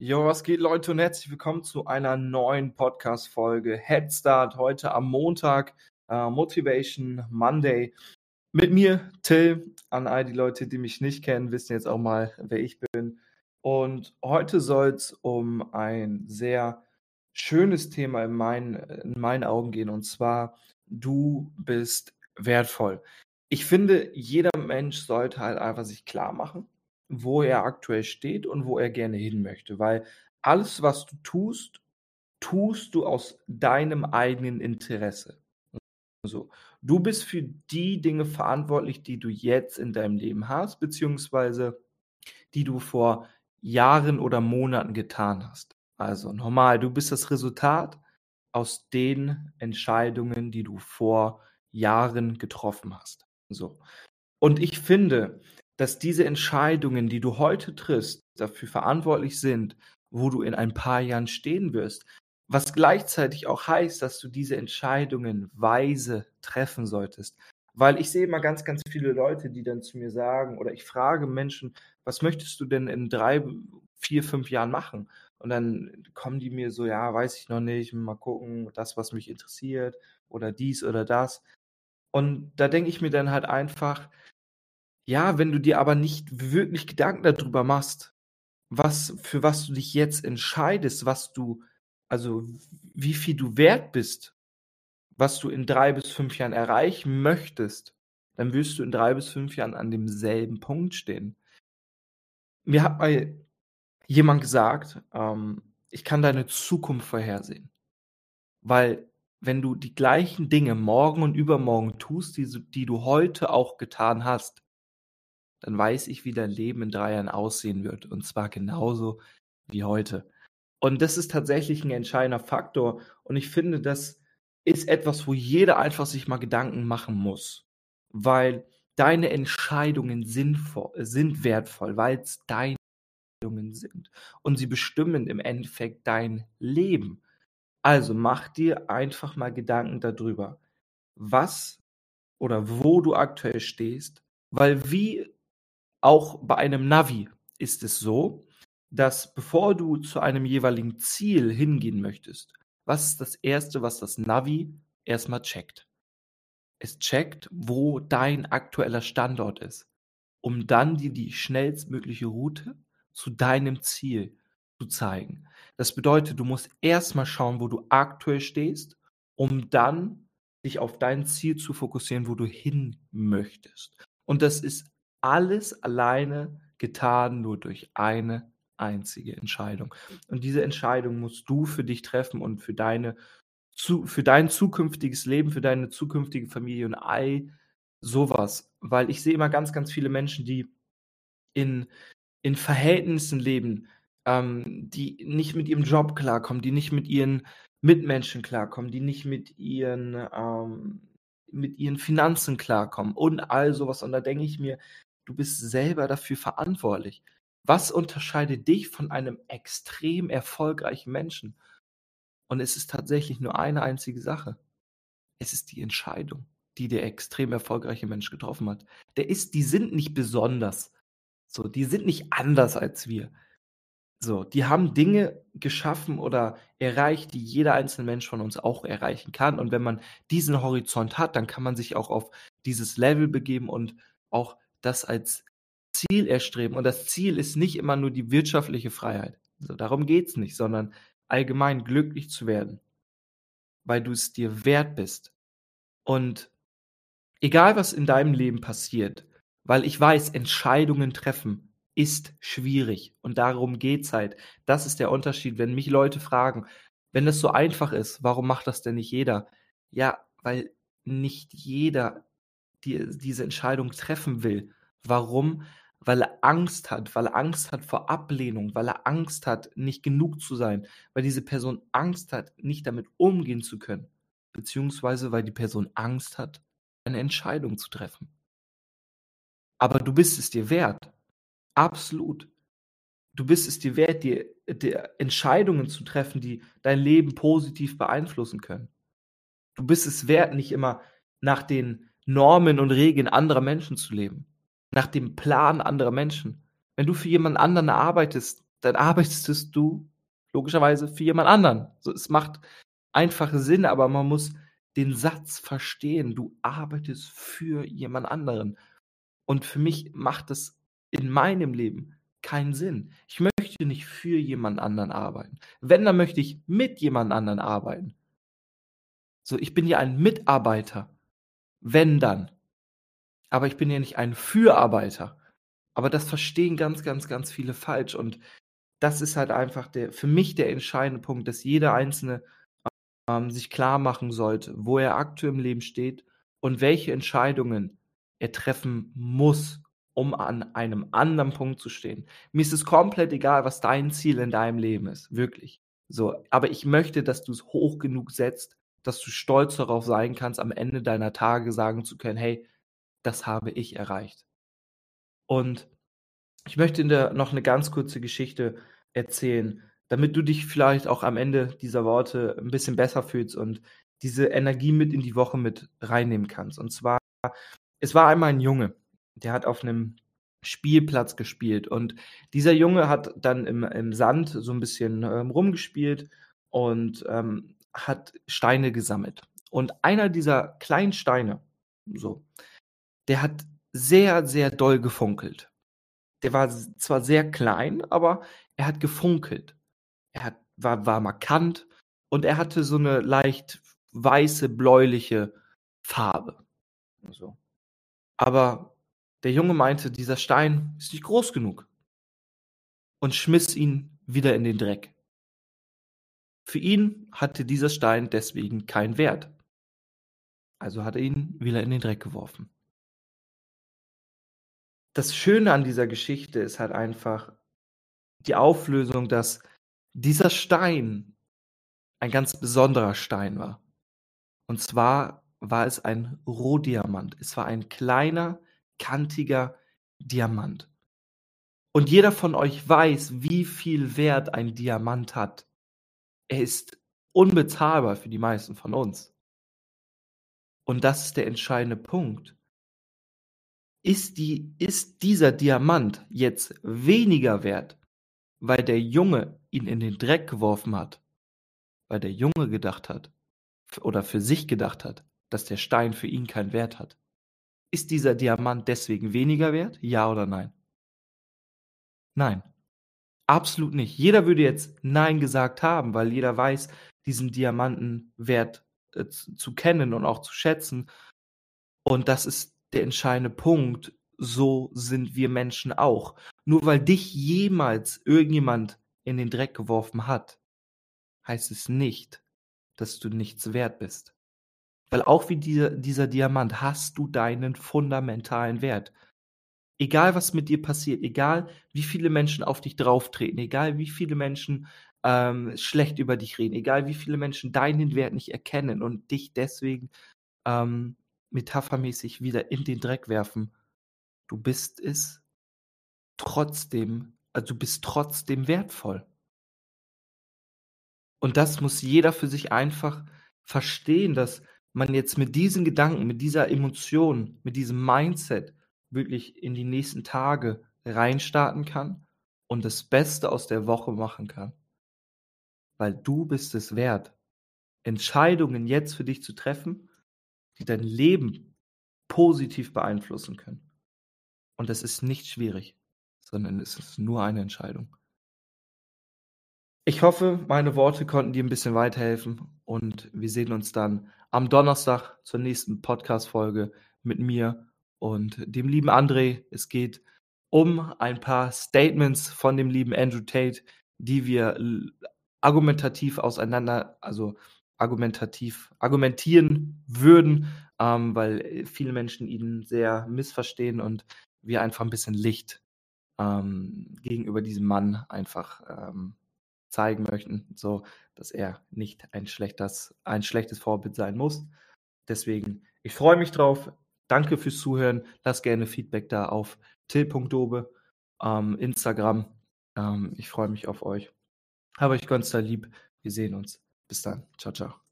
Jo, was geht, Leute, und herzlich willkommen zu einer neuen Podcast-Folge Head Start heute am Montag, äh, Motivation Monday. Mit mir, Till. An all die Leute, die mich nicht kennen, wissen jetzt auch mal, wer ich bin. Und heute soll es um ein sehr schönes Thema in meinen, in meinen Augen gehen, und zwar, du bist wertvoll. Ich finde, jeder Mensch sollte halt einfach sich klar machen, wo er aktuell steht und wo er gerne hin möchte, weil alles, was du tust, tust du aus deinem eigenen Interesse. So, du bist für die Dinge verantwortlich, die du jetzt in deinem Leben hast, beziehungsweise die du vor Jahren oder Monaten getan hast. Also normal, du bist das Resultat aus den Entscheidungen, die du vor Jahren getroffen hast. So. Und ich finde, dass diese Entscheidungen, die du heute triffst, dafür verantwortlich sind, wo du in ein paar Jahren stehen wirst. Was gleichzeitig auch heißt, dass du diese Entscheidungen weise treffen solltest. Weil ich sehe immer ganz, ganz viele Leute, die dann zu mir sagen, oder ich frage Menschen, was möchtest du denn in drei, vier, fünf Jahren machen? Und dann kommen die mir so, ja, weiß ich noch nicht, mal gucken, das, was mich interessiert, oder dies oder das. Und da denke ich mir dann halt einfach, ja, wenn du dir aber nicht wirklich Gedanken darüber machst, was für was du dich jetzt entscheidest, was du also, wie viel du wert bist, was du in drei bis fünf Jahren erreichen möchtest, dann wirst du in drei bis fünf Jahren an demselben Punkt stehen. Mir hat mal jemand gesagt, ähm, ich kann deine Zukunft vorhersehen. Weil wenn du die gleichen Dinge morgen und übermorgen tust, die, die du heute auch getan hast, dann weiß ich, wie dein Leben in drei Jahren aussehen wird. Und zwar genauso wie heute. Und das ist tatsächlich ein entscheidender Faktor. Und ich finde, das ist etwas, wo jeder einfach sich mal Gedanken machen muss. Weil deine Entscheidungen sind, sind wertvoll, weil es deine Entscheidungen sind. Und sie bestimmen im Endeffekt dein Leben. Also mach dir einfach mal Gedanken darüber, was oder wo du aktuell stehst. Weil wie auch bei einem Navi ist es so, dass bevor du zu einem jeweiligen Ziel hingehen möchtest, was ist das Erste, was das Navi erstmal checkt? Es checkt, wo dein aktueller Standort ist, um dann dir die schnellstmögliche Route zu deinem Ziel zu zeigen. Das bedeutet, du musst erstmal schauen, wo du aktuell stehst, um dann dich auf dein Ziel zu fokussieren, wo du hin möchtest. Und das ist alles alleine getan nur durch eine einzige Entscheidung. Und diese Entscheidung musst du für dich treffen und für deine für dein zukünftiges Leben, für deine zukünftige Familie und all sowas. Weil ich sehe immer ganz, ganz viele Menschen, die in, in Verhältnissen leben, ähm, die nicht mit ihrem Job klarkommen, die nicht mit ihren Mitmenschen klarkommen, die nicht mit ihren, ähm, mit ihren Finanzen klarkommen und all sowas. Und da denke ich mir, du bist selber dafür verantwortlich. Was unterscheidet dich von einem extrem erfolgreichen Menschen? Und es ist tatsächlich nur eine einzige Sache. Es ist die Entscheidung, die der extrem erfolgreiche Mensch getroffen hat. Der ist, die sind nicht besonders. So, die sind nicht anders als wir. So, die haben Dinge geschaffen oder erreicht, die jeder einzelne Mensch von uns auch erreichen kann. Und wenn man diesen Horizont hat, dann kann man sich auch auf dieses Level begeben und auch das als Ziel erstreben. Und das Ziel ist nicht immer nur die wirtschaftliche Freiheit. So, darum geht es nicht, sondern allgemein glücklich zu werden, weil du es dir wert bist. Und egal was in deinem Leben passiert, weil ich weiß, Entscheidungen treffen ist schwierig und darum geht es halt. Das ist der Unterschied, wenn mich Leute fragen, wenn es so einfach ist, warum macht das denn nicht jeder? Ja, weil nicht jeder die, diese Entscheidung treffen will. Warum? Weil er Angst hat, weil er Angst hat vor Ablehnung, weil er Angst hat, nicht genug zu sein, weil diese Person Angst hat, nicht damit umgehen zu können, beziehungsweise weil die Person Angst hat, eine Entscheidung zu treffen. Aber du bist es dir wert. Absolut. Du bist es dir wert, dir, dir Entscheidungen zu treffen, die dein Leben positiv beeinflussen können. Du bist es wert, nicht immer nach den Normen und Regeln anderer Menschen zu leben nach dem Plan anderer Menschen. Wenn du für jemanden anderen arbeitest, dann arbeitest du logischerweise für jemand anderen. So, es macht einfach Sinn, aber man muss den Satz verstehen. Du arbeitest für jemand anderen. Und für mich macht das in meinem Leben keinen Sinn. Ich möchte nicht für jemand anderen arbeiten. Wenn, dann möchte ich mit jemand anderen arbeiten. So, ich bin ja ein Mitarbeiter. Wenn dann. Aber ich bin ja nicht ein Fürarbeiter. Aber das verstehen ganz, ganz, ganz viele falsch. Und das ist halt einfach der, für mich der entscheidende Punkt, dass jeder Einzelne ähm, sich klar machen sollte, wo er aktuell im Leben steht und welche Entscheidungen er treffen muss, um an einem anderen Punkt zu stehen. Mir ist es komplett egal, was dein Ziel in deinem Leben ist, wirklich. So, aber ich möchte, dass du es hoch genug setzt, dass du stolz darauf sein kannst, am Ende deiner Tage sagen zu können, hey, das habe ich erreicht. Und ich möchte dir noch eine ganz kurze Geschichte erzählen, damit du dich vielleicht auch am Ende dieser Worte ein bisschen besser fühlst und diese Energie mit in die Woche mit reinnehmen kannst. Und zwar, es war einmal ein Junge, der hat auf einem Spielplatz gespielt und dieser Junge hat dann im, im Sand so ein bisschen ähm, rumgespielt und ähm, hat Steine gesammelt. Und einer dieser kleinen Steine, so, der hat sehr, sehr doll gefunkelt. Der war zwar sehr klein, aber er hat gefunkelt. Er hat, war, war markant und er hatte so eine leicht weiße, bläuliche Farbe. So. Aber der Junge meinte, dieser Stein ist nicht groß genug und schmiss ihn wieder in den Dreck. Für ihn hatte dieser Stein deswegen keinen Wert. Also hat er ihn wieder in den Dreck geworfen das Schöne an dieser Geschichte ist halt einfach die Auflösung, dass dieser Stein ein ganz besonderer Stein war. Und zwar war es ein Rohdiamant. Es war ein kleiner, kantiger Diamant. Und jeder von euch weiß, wie viel Wert ein Diamant hat. Er ist unbezahlbar für die meisten von uns. Und das ist der entscheidende Punkt ist, die, ist dieser Diamant jetzt weniger wert, weil der Junge ihn in den Dreck geworfen hat, weil der Junge gedacht hat oder für sich gedacht hat, dass der Stein für ihn keinen Wert hat. Ist dieser Diamant deswegen weniger wert? Ja oder nein? Nein. Absolut nicht. Jeder würde jetzt Nein gesagt haben, weil jeder weiß, diesen Diamantenwert äh, zu kennen und auch zu schätzen. Und das ist der entscheidende Punkt. So sind wir Menschen auch. Nur weil dich jemals irgendjemand in den Dreck geworfen hat, heißt es nicht, dass du nichts wert bist. Weil auch wie dieser, dieser Diamant hast du deinen fundamentalen Wert. Egal was mit dir passiert, egal wie viele Menschen auf dich drauftreten, egal wie viele Menschen ähm, schlecht über dich reden, egal wie viele Menschen deinen Wert nicht erkennen und dich deswegen ähm, metaphermäßig wieder in den Dreck werfen. Du bist es trotzdem, also du bist trotzdem wertvoll. Und das muss jeder für sich einfach verstehen, dass man jetzt mit diesen Gedanken, mit dieser Emotion, mit diesem Mindset wirklich in die nächsten Tage reinstarten kann und das Beste aus der Woche machen kann. Weil du bist es wert, Entscheidungen jetzt für dich zu treffen die dein Leben positiv beeinflussen können. Und das ist nicht schwierig, sondern es ist nur eine Entscheidung. Ich hoffe, meine Worte konnten dir ein bisschen weiterhelfen und wir sehen uns dann am Donnerstag zur nächsten Podcast-Folge mit mir und dem lieben André. Es geht um ein paar Statements von dem lieben Andrew Tate, die wir argumentativ auseinander, also argumentativ argumentieren würden, ähm, weil viele Menschen ihn sehr missverstehen und wir einfach ein bisschen Licht ähm, gegenüber diesem Mann einfach ähm, zeigen möchten, so dass er nicht ein schlechtes, ein schlechtes Vorbild sein muss. Deswegen, ich freue mich drauf. Danke fürs Zuhören. Lass gerne Feedback da auf till.dobe, ähm, Instagram. Ähm, ich freue mich auf euch. Aber ich ganz da lieb. Wir sehen uns. Bis dann. Ciao, ciao.